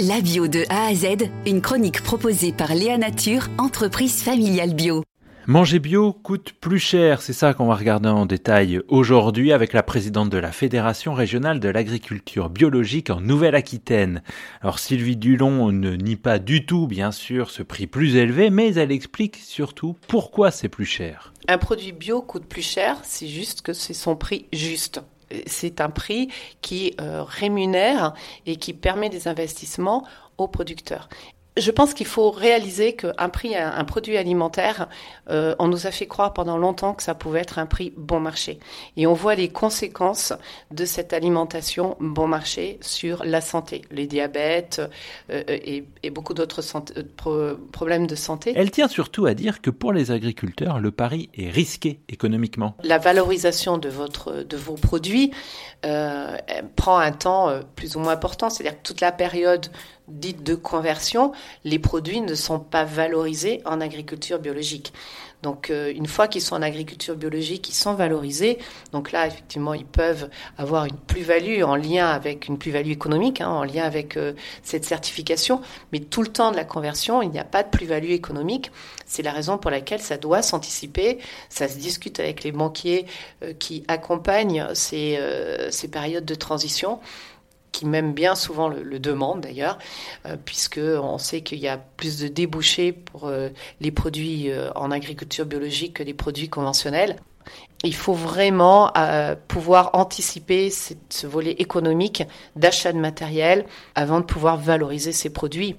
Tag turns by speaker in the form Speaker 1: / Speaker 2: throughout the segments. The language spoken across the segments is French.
Speaker 1: La bio de A à Z, une chronique proposée par Léa Nature, entreprise familiale bio.
Speaker 2: Manger bio coûte plus cher, c'est ça qu'on va regarder en détail aujourd'hui avec la présidente de la Fédération régionale de l'agriculture biologique en Nouvelle-Aquitaine. Alors Sylvie Dulon ne nie pas du tout, bien sûr, ce prix plus élevé, mais elle explique surtout pourquoi c'est plus cher.
Speaker 3: Un produit bio coûte plus cher, c'est juste que c'est son prix juste c'est un prix qui euh, rémunère et qui permet des investissements aux producteurs. Je pense qu'il faut réaliser qu'un prix, un, produit alimentaire, euh, on nous a fait croire pendant longtemps que ça pouvait être un prix bon marché. Et on voit les conséquences de cette alimentation bon marché sur la santé, les diabètes euh, et, beaucoup d'autres euh, problèmes de santé.
Speaker 2: Elle tient surtout à dire que pour les agriculteurs, le pari est risqué économiquement.
Speaker 3: La valorisation de, votre, de vos produits prend un temps plus ou moins important, c'est-à-dire que toute la période dite de conversion, les produits ne sont pas valorisés en agriculture biologique. Donc euh, une fois qu'ils sont en agriculture biologique, ils sont valorisés. Donc là, effectivement, ils peuvent avoir une plus-value en lien avec une plus-value économique, hein, en lien avec euh, cette certification. Mais tout le temps de la conversion, il n'y a pas de plus-value économique. C'est la raison pour laquelle ça doit s'anticiper. Ça se discute avec les banquiers euh, qui accompagnent ces, ces périodes de transition qui même bien souvent le, demandent d'ailleurs, euh, puisque on sait qu'il y a plus de débouchés pour euh, les produits euh, en agriculture biologique que les produits conventionnels. Il faut vraiment pouvoir anticiper ce volet économique d'achat de matériel avant de pouvoir valoriser ces produits.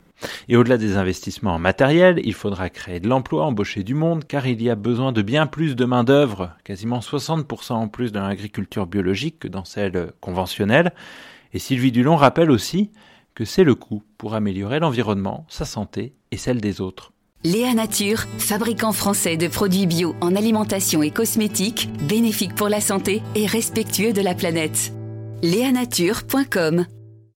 Speaker 2: Et au-delà des investissements en matériel, il faudra créer de l'emploi, embaucher du monde, car il y a besoin de bien plus de main-d'œuvre, quasiment 60% en plus dans l'agriculture biologique que dans celle conventionnelle. Et Sylvie Dulon rappelle aussi que c'est le coût pour améliorer l'environnement, sa santé et celle des autres.
Speaker 1: Léa Nature, fabricant français de produits bio en alimentation et cosmétiques, bénéfique pour la santé et respectueux de la planète. Léanature.com